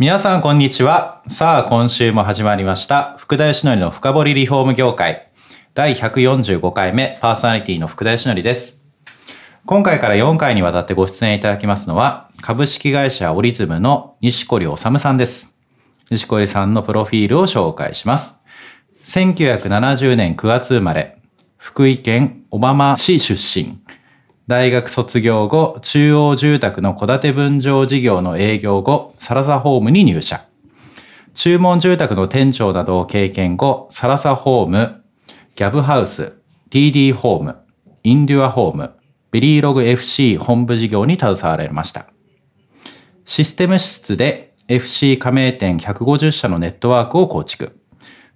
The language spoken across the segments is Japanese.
皆さんこんにちは。さあ今週も始まりました。福田義則の深掘りリフォーム業界第145回目パーソナリティの福田義則です。今回から4回にわたってご出演いただきますのは株式会社オリズムの西堀治さんです。西堀さんのプロフィールを紹介します。1970年9月生まれ、福井県小浜市出身。大学卒業後、中央住宅の戸建て分譲事業の営業後、サラサホームに入社。注文住宅の店長などを経験後、サラサホーム、ギャブハウス、TD ホーム、インデュアホーム、ベリーログ FC 本部事業に携われました。システム室で FC 加盟店150社のネットワークを構築。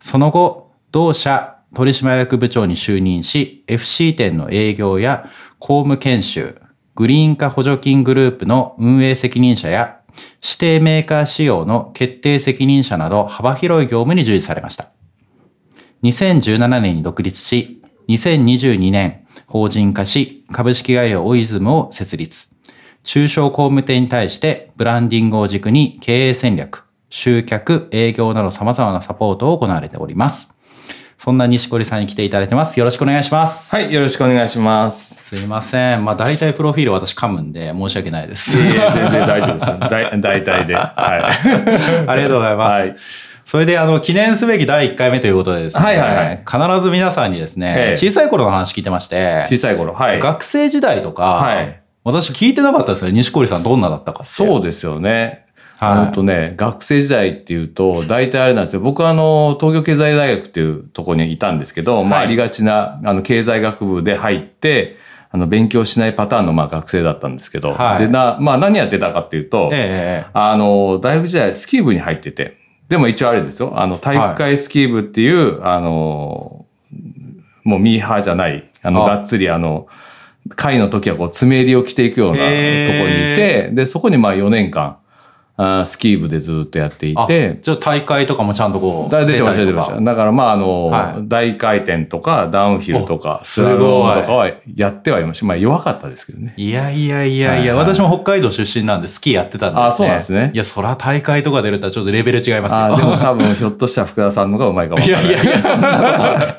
その後、同社取締役部長に就任し、FC 店の営業や公務研修、グリーン化補助金グループの運営責任者や指定メーカー仕様の決定責任者など幅広い業務に従事されました。2017年に独立し、2022年法人化し、株式会社オイズムを設立。中小工務店に対してブランディングを軸に経営戦略、集客、営業など様々なサポートを行われております。そんな西堀さんに来ていただいてます。よろしくお願いします。はい、よろしくお願いします。すいません。まあ大体プロフィール私噛むんで申し訳ないです。いえいえ、全然大丈夫ですよ。大大体で。は ありがとうございます。はいそれで、あの、記念すべき第1回目ということでですね、はいはいはい必ず皆さんにですね、ええ小さい頃の話聞いてましてい。、小さい頃。はい。学生時代とか、はい私聞いてなかったですよ。西堀さんどんなだったか。そうですよね。はい。あとね、学生時代っていうと、大体あれなんですよ。僕はあの、東京経済大学っていうところにいたんですけど、まあ、はい。ありがちな、あの、経済学部で入って、あの、勉強しないパターンの、まあ、学生だったんですけど、はい。で、な、まあ、何やってたかっていうと、ええあの、大学時代スキー部に入ってて、でも一応あれですよ、あの、体育会スキー部っていう、あの、もうミーハーじゃない、あの、あ。がっつりあの、会の時はこう、爪襟を着ていくようなところにいへて、で、そこにまあ4年間、あースキー部でずっとやっていあて、じゃあ大会とかもちゃんとこう。だ出てました、出てました。だからまああの、はい大回転とかダウンヒルとか、おスラロームとかはやってはいました。まあ弱かったですけどね。いやいやいやいや、はいはい私も北海道出身なんでスキーやってたんですね。あそうなんですねいや、そら大会とか出るとちょっとレベル違いますよ。あーでも多分ひょっとしたら福田さんの方がうまいかもわいからない。やいやいや、そんなことない。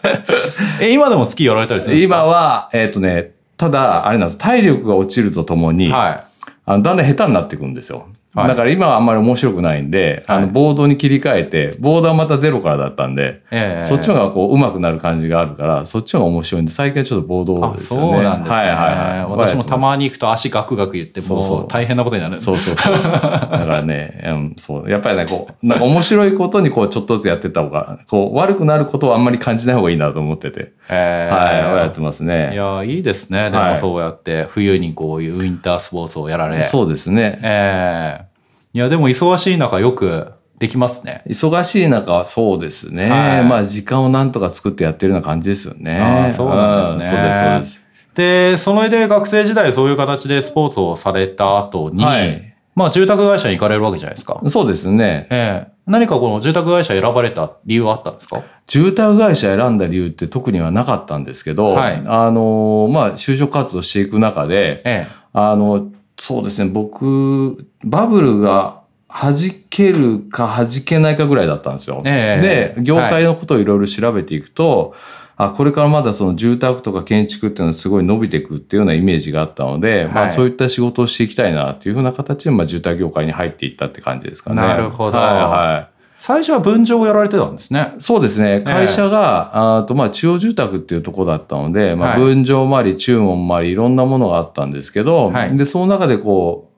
え、今でもスキーやられたりするんですか？今は、えっ、とね、ただ、あれなんです。体力が落ちるとともに、はあのだんだん下手になっていくんですよ。はいだから今はあんまり面白くないんで、あはいの、ボードに切り替えて、ボードはまたゼロからだったんで、い。ええそっちの方がこう、上手くなる感じがあるから、そっちの方が面白いんで、最近はちょっとボードあ、ですよね。そうなんですね。はいはいはい。私もたまに。に行くと足ガクガク言って、もそう大変なことになる。そうそうそう。だからね、うん、そう。やっぱりね、こう、なんか面白いことにこう、ちょっとずつやってった方が、こう、悪くなることはあんまり感じない方がいいなと思ってて。ええはい、やってますね。いや、いいですね。でもはいそうやって、冬にこういうウィンタースポーツをやられ。そうですね。ええいや、でも忙しい中よくできますね。忙しい中はそうですね。はいまあ時間をなんとか作ってやってるような感じですよね。ああそうなんですねうそうです、そうです。で、それで学生時代そういう形でスポーツをされた後に、はいまあ住宅会社に行かれるわけじゃないですか。そうですね。ええ何かこの住宅会社選ばれた理由はあったんですか？住宅会社選んだ理由って特にはなかったんですけど、はい。あの、まあ就職活動していく中で、えあの、そうですね、僕、バブルが弾けるか弾けないかぐらいだったんですよ。ええ。で、業界のことをいろいろ調べていくと、あ、これからまだその住宅とか建築っていうのはすごい伸びていくっていうようなイメージがあったので、まはいあそういった仕事をしていきたいなっていうふうな形で、まあ住宅業界に入っていったって感じですかね。なるほどはいはい。最初は分譲をやられてたんですね。そうですね。会社が、あとまあ中央住宅っていうところだったので、まあはい分譲もあり、注文もあり、いろんなものがあったんですけど、はいで、その中でこう、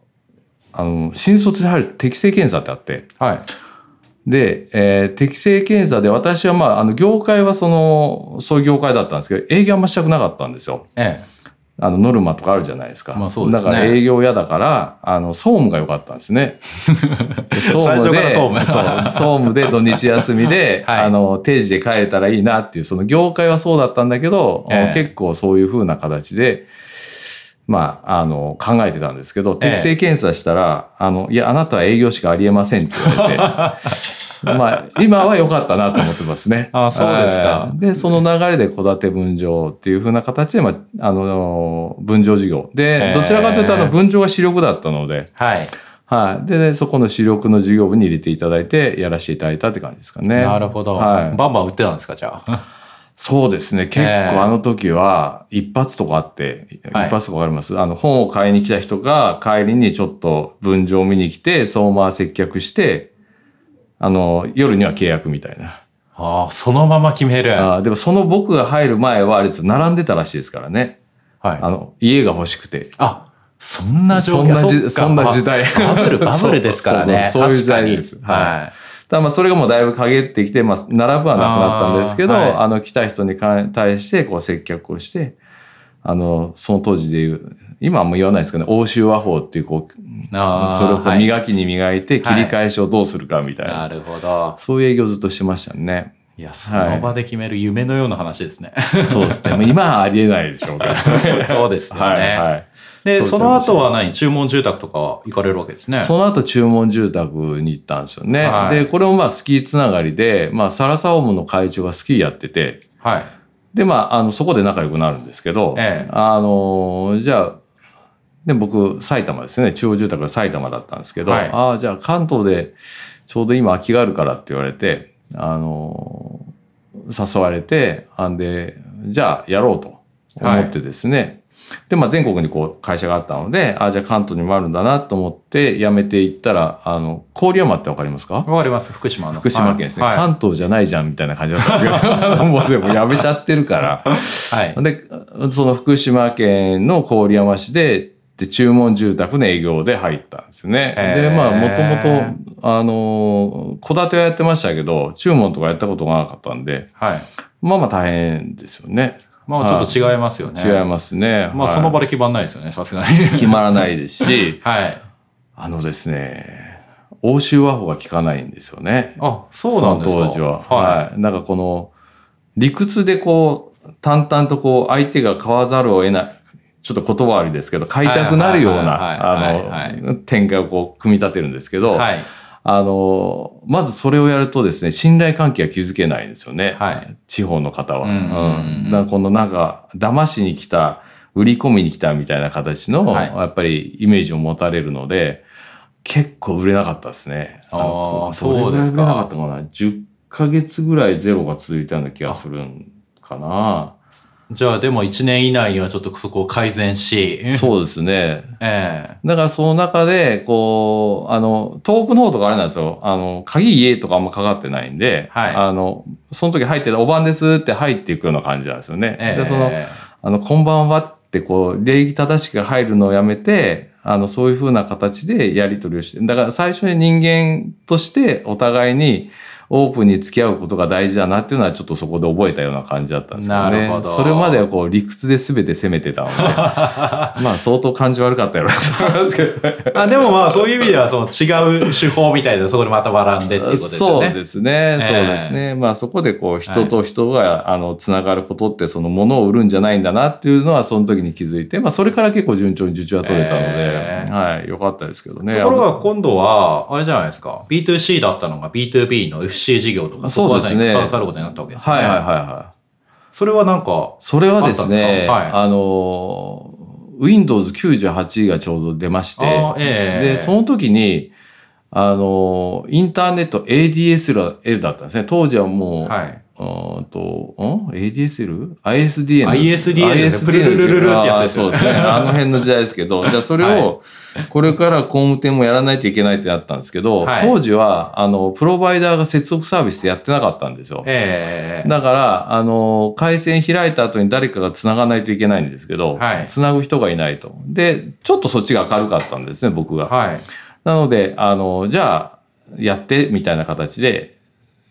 あの、新卒で入る適正検査ってあって、はい。で、えー適正検査で私はまあ、あの、業界はその、そういう業界だったんですけど、営業あんましたくなかったんですよ。えあの、ノルマとかあるじゃないですか。まあそうですねだから営業嫌だから、あの、総務が良かったんですね。で総最初から総務総務で土日休みで、はいあの、定時で帰れたらいいなっていう、その業界はそうだったんだけど、ええ結構そういう風な形で、まあ、あの、考えてたんですけど、適正検査したら、あの、いや、あなたは営業しかありえませんって言われて、まあ、今は良かったなと思ってますね。あそうですかはいで、その流れで戸建て分譲っていう風な形で、まあ、あの、分譲事業。でえ、どちらかというと、あの、分譲が主力だったので、はい。はい。で、そこの主力の事業部に入れていただいて、やらせていただいたって感じですかね。なるほど。はい。バンバン売ってたんですか、じゃあ。そうですね。結ええ構あの時は一発とかあって、はい一発とかわかります？あの本を買いに来た人が帰りにちょっと分譲を見に来て、相馬接客して、あの、夜には契約みたいな。ああ、そのまま決める。はあーでもその僕が入る前はあれですよ、並んでたらしいですからね。い。あの、家が欲しくて。あ、そんな状況そんなじっかそんな時代バブル、バブルですからね。そういう時代です確かにはいただまあそれがもうだいぶ陰ってきて、まあ並ぶはなくなったんですけど、あはいの来た人にか対してこう接客をして、あの、その当時でいう、今はもう言わないですけどね、欧州和法っていうこう、それをこうはい磨きに磨いて切り返しをどうするかみたいな、なるほど。そういう営業をずっとしてましたね。いや、その場で決める夢のような話ですね。そうですね。今はありえないでしょうけどね。そうですよね。はいはい。で、その後は何？注文住宅とか行かれるわけですね。その後注文住宅に行ったんですよね。はいで、これもまあスキーつながりで、まあサラサオムの会長がスキーやってて、はい。で、まあ、あの、そこで仲良くなるんですけど、ええあの、じゃあ、で、僕、埼玉ですね。中央住宅が埼玉だったんですけど、はいああ、じゃあ関東でちょうど今空きがあるからって言われて、あの、誘われて、あんで、じゃあやろうと思ってですね。で、まあ全国にこう会社があったので、あじゃあ関東にもあるんだなと思って辞めていったら、あの、郡山ってわかりますか？わかります。福島の。福島県ですね、はい。関東じゃないじゃんみたいな感じだったんですけど、あのもうでもやめちゃってるから。はい。で、その福島県の郡山市で、で、注文住宅の営業で入ったんですよね。で、まあ、もともと、あの、戸建てはやってましたけど、注文とかやったことがなかったんで、はい。まあまあ大変ですよね。まあちょっと違いますよね。違いますね。まあはいその場で決まんないですよね、さすがに。決まらないですし、はい。あのですね、欧州和法が効かないんですよね。あ、そうなんですか。その当時は。ははい。なんかこの、理屈でこう、淡々とこう、相手が買わざるを得ない、ちょっと言葉悪いですけど、買いたくなるような、はいあの、展開をこう、組み立てるんですけい。ど、はい。あの、まずそれをやるとですね、信頼関係が築けないんですよね。はい地方の方は。うんうん。だからこのなんか、騙しに来た、売り込みに来たみたいな形の、はいやっぱりイメージを持たれるので、結構売れなかったですね。あーのそうですか売れなかったかな ?10 ヶ月ぐらいゼロが続いたような気がするんかな。じゃあでも1年以内にはちょっとそこを改善し。そうですね。ええだからその中で、こう、あの、遠くの方とかあれなんですよ。あの、鍵家とかあんまかかってないんで、はいあの、その時入ってたおばんですって入っていくような感じなんですよね。ええで、その、あの、こんばんはってこう、礼儀正しく入るのをやめて、あの、そういう風な形でやり取りをして、だから最初に人間としてお互いにオープンに付き合うことが大事だなっていうのはちょっとそこで覚えたような感じだったんですけどね。なるほどそれまではこう理屈で全て攻めてたので、まあ相当感じ悪かったやろうなと思いますけどね。あでもまあそういう意味ではその違う手法みたいなそこでまた学んでっていうことですよね。そうですね。そうですね。まあそこでこう人と人が、あの、つながることってその物を売るんじゃないんだなっていうのはその時に気づいて、まあそれから結構順調に受注は取れたので、えーはい、よかったですけどね。ところが今度は、あれじゃないですか。B2C だったのが B2B の FC 事業とか、そうですねわることになったわけですよね。はいはいはいはい。それはなんか、それはですね、はいあの、Windows 98がちょうど出まして、ええで、その時に、あの、インターネット ADSL だったんですね。当時はもう、はい。んと、ん ?ADSL?ISDN? ISDN プルルルルルってやつですそうですね。あの辺の時代ですけど、じゃあそれを、これから工務店もやらないといけないってなったんですけど、はい当時は、あの、プロバイダーが接続サービスでやってなかったんですよ。ええだから、あの、回線開いた後に誰かが繋がないといけないんですけど、はい繋ぐ人がいないと。で、ちょっとそっちが明るかったんですね、僕が。はい。なので、あの、じゃあ、やって、みたいな形で、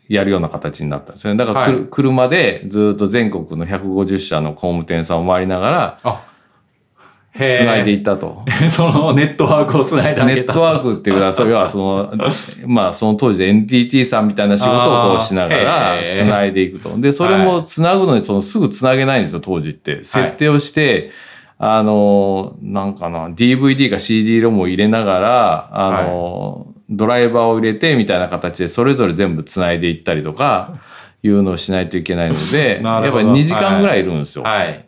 やるような形になったんですね。だからはい車でずっと全国の150社の工務店さんを回りながら、あ、へー繋いでいったと。そのネットワークをつないであげた。ネットワークっていうのは、それはその、まあその当時で NTT さんみたいな仕事をこうしながらあーへー繋いでいくと。で、それも繋ぐのにそのすぐ繋げないんですよ、当時って。設定をして、あの、なんかな、DVD か CD ロムを入れながら、あの、ドライバーを入れてみたいな形でそれぞれ全部繋いでいったりとか、いうのをしないといけないので、やっぱり2時間ぐらいいるんですよ。はい。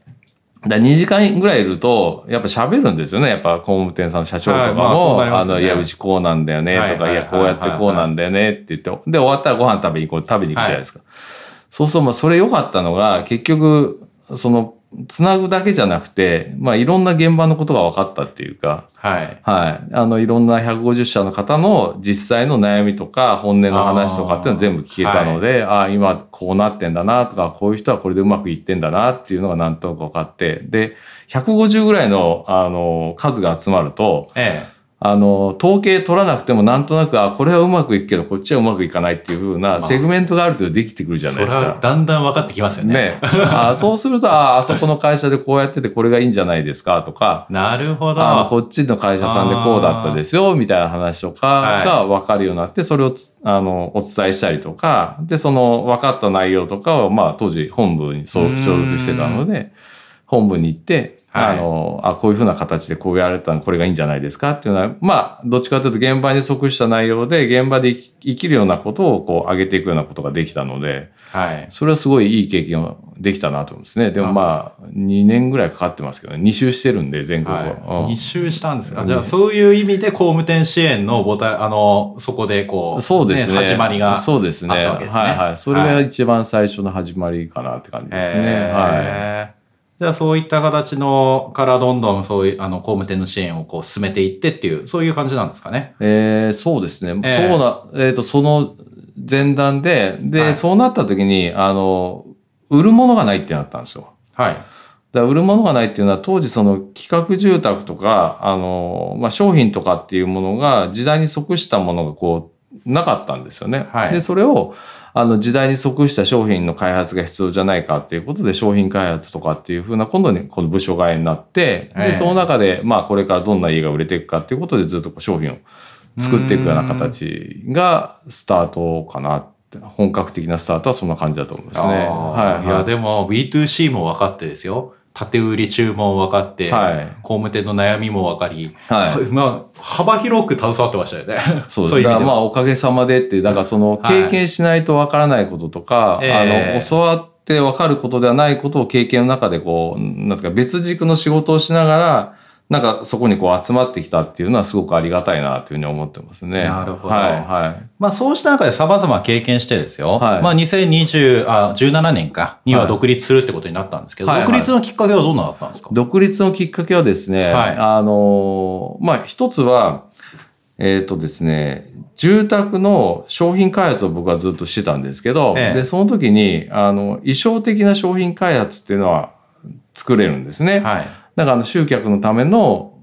だ2時間ぐらいいると、やっぱ喋るんですよね。やっぱ工務店さんの社長とかはいまあねあの、いや、うちこうなんだよね、とか、はいはいいや、こうやってこうなんだよねって言って、で、終わったらご飯食べに行こう、食べに行くじゃないですか。そうすると、まあ、それ良かったのが、結局、その、つなぐだけじゃなくて、まあ、いろんな現場のことが分かったっていうか、はい。はい。あの、いろんな150社の方の実際の悩みとか、本音の話とかっていうのは全部聞けたので、ああ、今こうなってんだなとか、こういう人はこれでうまくいってんだなっていうのがなんとなく分かって、で、150ぐらいの、あの、数が集まると、えあの、統計取らなくてもなんとなく、あ、これはうまくいくけど、こっちはうまくいかないっていう風なセグメントがある程度できてくるじえ。ゃないですかそれは。だんだん分かってきますよね。ね。あそうすると、あ、あそこの会社でこうやっててこれがいいんじゃないですかとか、なるほど。あのこっちの会社さんでこうだったですよ、みたいな話とかが分かるようになって、それをつあのお伝えしたりとか、で、その分かった内容とかを、まあ、当時本部に所属してたので、本部に行って、はいあの、あ、こういうふうな形でこうやられたの、これがいいんじゃないですか？っていうのは、まあ、どっちかというと現場に即した内容で、現場で生きるようなことをこう上げていくようなことができたので、はい。それはすごいいい経験をできたなと思うんですね。でもまあ、2年ぐらいかかってますけどね、2周してるんで、全国を。うんはい、一周したんですか、うんじゃあそういう意味で工務店支援のボタン、あの、そこでこう、そうですね。始まりが。そうですね。はいはい。それが一番最初の始まりかなって感じですね。へーはじゃあそういった形のからどんどんそういうあの工務店の支援をこう進めていってっていう、そういう感じなんですかね。い。えー、そうですね。ええそうな、えっ、と、その前段で、で、はいそうなった時に、あの、売るものがないってなったんですよ。はい。だ売るものがないっていうのは当時その企画住宅とか、あの、まあ、商品とかっていうものが時代に即したものがこう、なかったんですよね。はいで、それを、あの時代に即した商品の開発が必要じゃないかっていうことで商品開発とかっていうふうな今度にこの部署替えになって、ええで、その中でまあこれからどんな家が売れていくかっていうことでずっとこう商品を作っていくような形がスタートかなって、本格的なスタートはそんな感じだと思いますね。あーはい、いや、でも B2C も分かってですよ。縦売り注文分かって、はい。工務店の悩みも分かり、はい。まあ、幅広く携わってましたよね。そうそう。だからまあおかげさまでって、だからそのはい。経験しないとわからないこととか、ええ。あの、教わってわかることではないことを経験の中でこう、なんですか、別軸の仕事をしながら、なんかそこにこう集まってきたっていうのはすごくありがたいなというふうに思ってますね。なるほどはい、はい。まあそうした中で様々経験してですよ。はいまあ2020、あ、17年かには独立するってことになったんですけど、はいはい独立のきっかけはどんなだったんですか、独立のきっかけはですね、はいあの、まあ一つは、えっ、とですね、住宅の商品開発を僕はずっとしてたんですけど、ええで、その時に、あの、衣装的な商品開発っていうのは作れるんですね。はい。だからあの集客のための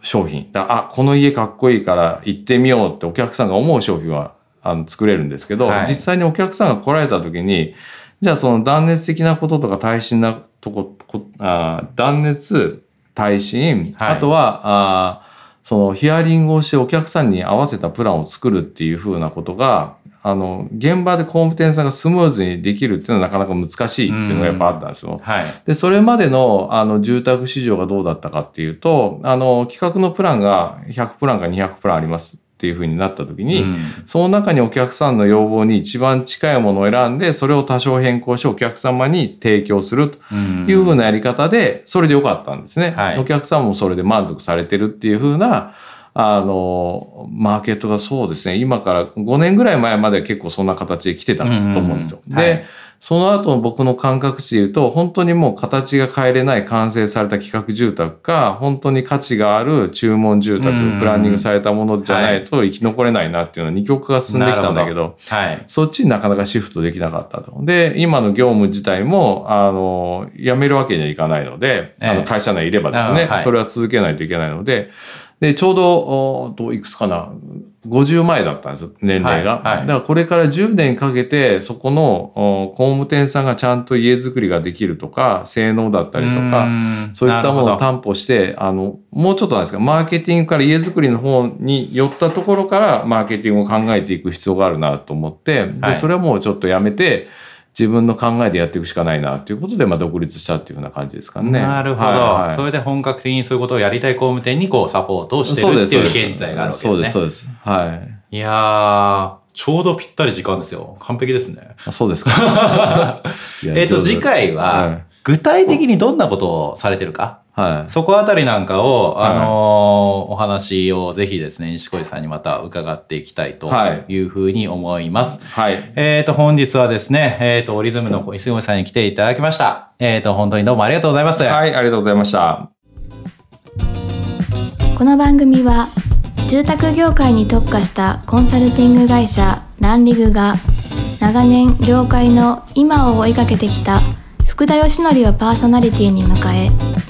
商品。だあ、この家かっこいいから行ってみようってお客さんが思う商品はあの作れるんですけど、はい実際にお客さんが来られた時に、じゃあその断熱的なこととか耐震なとこ、こあー断熱、耐震、はいあとは、あーそのヒアリングをしてお客さんに合わせたプランを作るっていう風なことが、あの、現場で工務店さんがスムーズにできるっていうのはなかなか難しいっていうのがやっぱあったんですよ。はい。で、それまでの、あの、住宅市場がどうだったかっていうと、あの、企画のプランが100プランか200プランありますっていうふうになった時に、うんその中にお客さんの要望に一番近いものを選んで、それを多少変更してお客様に提供するというふうなやり方で、それでよかったんですね。はいお客さんもそれで満足されてるっていうふうな、あの、マーケットがそうですね、今から5年ぐらい前まで結構そんな形で来てたと思うんですよ。うんうんはい。で、その後の僕の感覚値で言うと、本当にもう形が変えれない完成された企画住宅か、本当に価値がある注文住宅うん、プランニングされたものじゃないと生き残れないなっていうのは二極が進んできたんだけど、はい。そっちになかなかシフトできなかったと。で、今の業務自体も、あの、辞めるわけにはいかないので、あええ。の会社内いればですね、あはい。それは続けないといけないので、で、ちょうど、おどういくつかな、50前だったんですよ、年齢が。はいはい。だからこれから10年かけて、そこのお工務店さんがちゃんと家づくりができるとか、性能だったりとか、ん。そういったものを担保して、あの、もうちょっとなんですか、マーケティングから家づくりの方に寄ったところから、マーケティングを考えていく必要があるなと思って、はい。で、それはもうちょっとやめて、自分の考えでやっていくしかないなということで、まあ、独立したっていうふうな感じですかね。なるほど、はいはいそれで本格的にそういうことをやりたい工務店にこうサポートをしてるっていう現在があるわけですね。そうです、そうです。はい。いやー、ちょうどぴったり時間ですよ。完璧ですね。あそうですか。えっ、と、次回は、はい具体的にどんなことをされてるか、はい。そこあたりなんかを、はいあのーお話をぜひですね、西小路さんにまた伺っていきたいというふうに思います。はい。えっ、と、本日はですね、えっ、と、オリズムの石森さんに来ていただきました。えっ、と、本当にどうもありがとうございます。はい、ありがとうございました。この番組は住宅業界に特化したコンサルティング会社ランリグが長年業界の今を追いかけてきた福田義則をパーソナリティに迎え